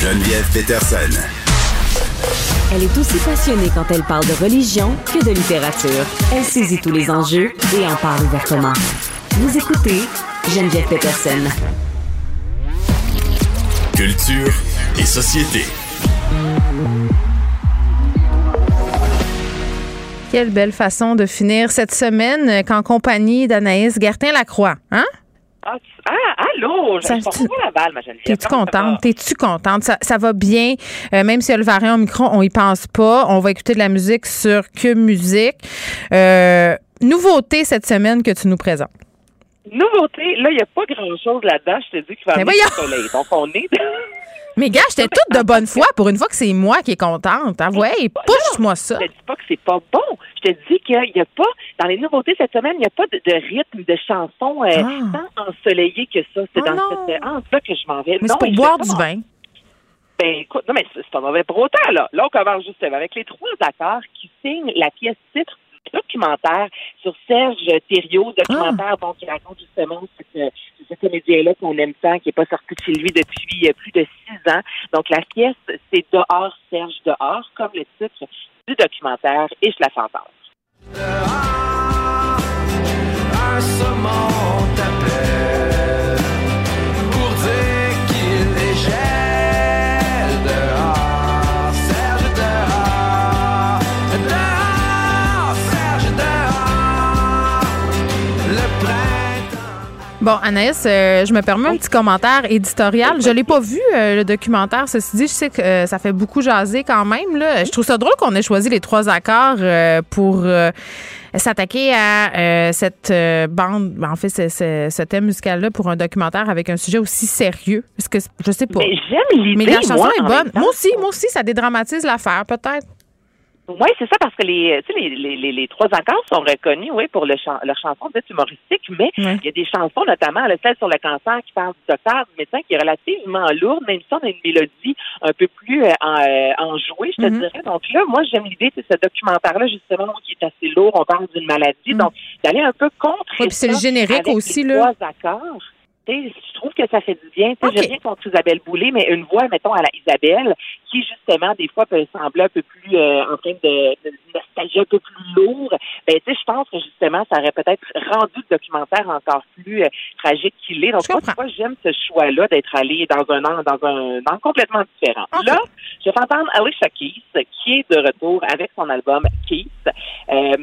Geneviève Peterson. Elle est aussi passionnée quand elle parle de religion que de littérature. Elle saisit tous les enjeux et en parle ouvertement. Vous écoutez Geneviève Peterson. Culture et société. Quelle belle façon de finir cette semaine qu'en compagnie d'Anaïs Gertin-Lacroix. Hein? Ah, ah, allô! Je ne pas ma Geneviève. T'es-tu contente? T'es-tu contente? Ça, ça va bien? Euh, même s'il y a le variant au micro, on y pense pas. On va écouter de la musique sur Que Musique. Euh, nouveauté cette semaine que tu nous présentes. Nouveauté, là, il n'y a pas grand-chose là-dedans. Je te dis qu'il va amener voyons! du soleil. Donc, on est... Mais gars, j'étais toute de bonne foi pour une fois que c'est moi qui est contente. Ah ouais, pousse-moi ça. Je te dis pas que c'est pas bon. Je te dis qu'il n'y a pas, dans les nouveautés cette semaine, il n'y a pas de, de rythme, de chanson euh, Ah. tant ensoleillée que ça. C'est Oh dans non. cette anse-là que je m'en vais. Mais Non, c'est pour boire du vin. Ben, écoute, non, mais c'est pas mauvais pour autant, là. Là, on commence justement avec les trois acteurs qui signent la pièce titre du documentaire sur Serge Thériault, documentaire donc qui raconte justement ce, ce, ce comédien-là qu'on aime tant, qui n'est pas sorti de chez lui depuis euh, plus de six ans. Donc, la pièce, c'est Dehors, Serge, Dehors, comme le titre du documentaire, et je la sens entendre. un Bon, Anaïs, euh, je me permets un petit commentaire éditorial. Je l'ai pas vu, euh, le documentaire. Ceci dit, je sais que euh, ça fait beaucoup jaser quand même. Là. Je trouve ça drôle qu'on ait choisi les trois accords euh, pour euh, s'attaquer à euh, cette euh, bande, en fait, ce, ce- ce thème musical-là pour un documentaire avec un sujet aussi sérieux. Parce que je sais pas. Mais j'aime l'idée, Mais la chanson moi, est bonne. Moi aussi, moi aussi, ça dédramatise l'affaire, peut-être. Oui, c'est ça, parce que les, tu sais, les, les, les, les trois accords sont reconnus, oui, pour le chan leur chanson d'être humoristique, mais il y a des chansons, notamment là, celle sur le cancer qui parle du docteur, du médecin, qui est relativement lourde, mais il me semble une mélodie un peu plus euh, en, euh, enjouée, je te Mhm. dirais. Donc là, moi, j'aime l'idée, c'est ce documentaire-là, justement, qui est assez lourd, on parle d'une maladie, Mhm. donc d'aller un peu contre puis c'est le générique avec aussi, les là. trois accords. Je trouve que ça fait du bien. Tu sais, Ok. J'aime bien contre Isabelle Boulay, mais une voix, mettons, à la Isabelle, qui justement, des fois, peut sembler un peu plus euh, en train de, de nostalgie, un peu plus lourd. Ben, tu sais, je pense que justement, ça aurait peut-être rendu le documentaire encore plus euh, tragique qu'il est. Donc, moi, vois, j'aime ce choix-là d'être allé dans un an, dans un angle complètement différent? Là, je vais entendre Alicia Keys, qui est de retour avec son album Keys. Euh,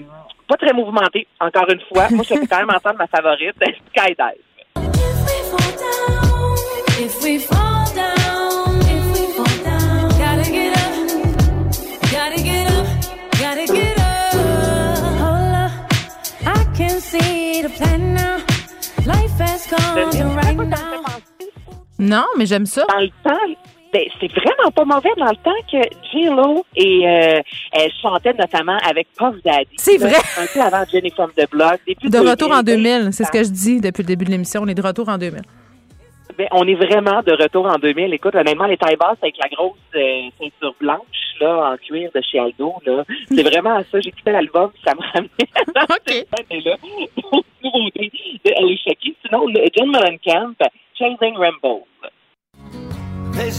pas très mouvementé, encore une fois. Moi, je fais quand même entendre ma favorite, Skydive. Non, mais j'aime ça. Dans le temps, ben, c'est vraiment pas mauvais dans le temps que J-Lo et euh, elle chantait notamment avec Puff Daddy. C'est vrai. Un peu avant Jenny from the Block. De retour en 2000, 2000, c'est ce que je dis depuis le début de l'émission. On est de retour en 2000. Ben, on est vraiment de retour en 2000. Écoute, honnêtement, les tailles basses avec la grosse euh, ceinture blanche là, en cuir de chez Aldo, là, c'est vraiment ça. J'ai quitté l'album, ça me ramenait dans OK. cette année-là. Donc, nouveauté de Alicia Keys. Sinon, le John Mellencamp, Chasing Rainbows. They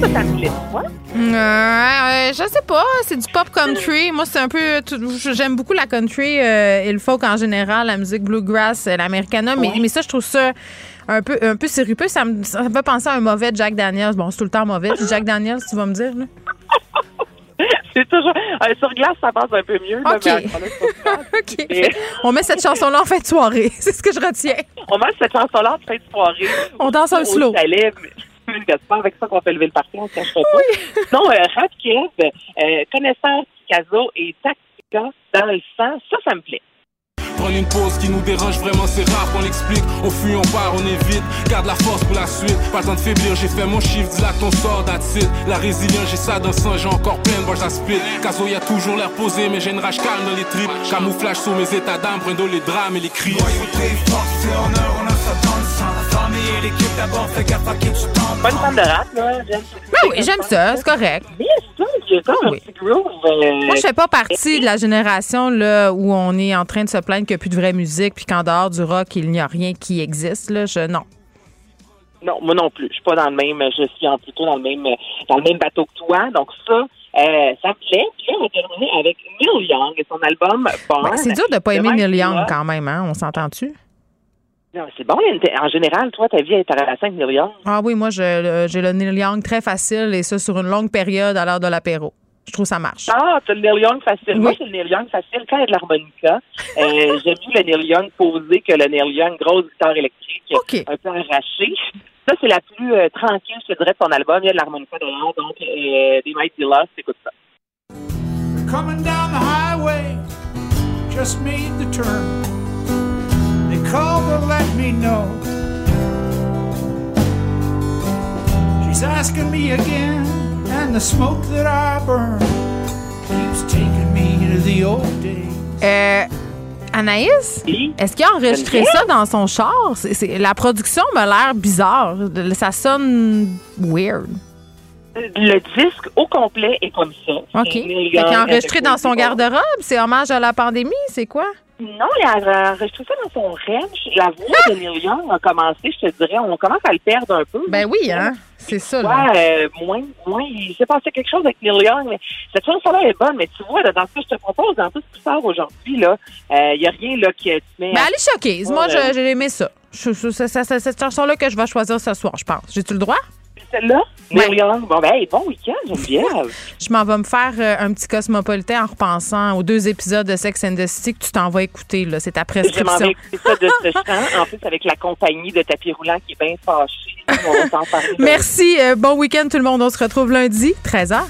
Ça, plaît pas. Euh, je sais pas, c'est du pop country. Moi, c'est un peu. J'aime beaucoup la country euh, et le folk en général, la musique bluegrass, euh, l'americana, mais, mais ça, je trouve ça un peu, un peu sirupeux. Ça me, ça me fait penser à un mauvais Jack Daniels. Bon, c'est tout le temps mauvais. Jack Daniels, tu vas me dire, là. C'est toujours. euh, sur glace, ça passe un peu mieux. là, OK. là, On met cette chanson-là en fin de soirée. C'est ce que je retiens. On mange cette chanson-là en fin de soirée. On danse un slow. chalet, mais- C'est pas avec ça qu'on fait lever le parti, on se cachera pas. Non, euh, Rap Kiev, euh, connaissance Picasso et Tactica dans le sang, ça, ça me plaît. Prendre une pause qui nous dérange vraiment, c'est rare qu'on l'explique. On fuit, on part, on évite. Garde la force pour la suite. Pas le temps de faiblir, j'ai fait mon chiffre, dis là ton sort, that's it. La résilience, j'ai ça dans le sang, j'ai encore plein de à split. Caso, y a toujours l'air posé, mais j'ai une rage calme dans les tripes. Camouflage sur mes états d'âme, prends les drames et les cris. Loyauté, force et honneur, on a ça dans le sang. La famille et l'équipe d'abord, fais gaffe à qui pas une fan de rap, là. J'aime Ben oui, j'aime ça, c'est correct. Ça, comme Ah un oui. petit groove. euh, Moi, je fais pas partie de la génération là, où on est en train de se plaindre qu'il n'y a plus de vraie musique puis qu'en dehors du rock, il n'y a rien qui existe. Là. Je, non. Non, moi non plus. Je suis pas dans le même. Je suis en- plutôt dans le même dans le même bateau que toi. Donc ça, euh, ça me plaît. Puis là, on va terminer avec Neil Young et son album Born. Ben, c'est dur de pas aimer Neil Young quand même, hein? On s'entend-tu? Non, c'est bon. En général, toi, ta vie est ta relation avec Neil Young. Ah oui, moi, j'ai le Neil Young très facile et ça sur une longue période à l'heure de l'apéro. Je trouve ça marche. Ah, t'as le Neil Young facile. Oui. Moi, c'est le Neil Young facile quand il y a de l'harmonica. Euh, J'aime mieux le Neil Young posé que le Neil Young grosse guitare électrique un peu arrachée. Ça, c'est la plus euh, tranquille, je te dirais, de ton album. Il y a de l'harmonica derrière, donc euh, des Mighty Lost, écoute ça. Coming down the highway, just made the turn. They called to let me know. She's asking me again, and the smoke that I burn keeps taking me to the old days. Anaïs, est-ce qu'il a enregistré ça dans son char? La production m'a l'air bizarre. Ça sonne weird. Le disque au complet est comme ça. OK. Qu'il Young a enregistré dans son garde-robe? C'est hommage à la pandémie? C'est quoi? Non, il a enregistré ça dans son ranch. La voix de Neil Young a commencé, je te dirais, on commence à le perdre un peu. Ben oui, hein? C'est ça, là. Ouais, euh, moins, moins, il s'est passé quelque chose avec Neil Young, mais cette chanson-là est bonne, mais tu vois, là, dans ce que je te propose, dans tout ce qui sort aujourd'hui, là, il n'y a rien, là, qui met Ben, elle est choquée. Moi, je- j'ai aimé ça. Je- je- c'est cette chanson-là que je vais choisir ce soir, je pense. J'ai-tu le droit? Celle-là? Neil Young, bon, ben, hey, bon week-end, Geneviève. Je m'en vais me faire euh, un petit cosmopolitain en repensant aux deux épisodes de Sex and the City que tu t'en vas écouter. là. C'est ta Je m'en vais prescription. écouter ça de ce chant, en plus avec la compagnie de tapis roulant qui est bien fâchée. On va s'en parler. Merci. euh, bon week-end tout le monde. On se retrouve lundi, 13h.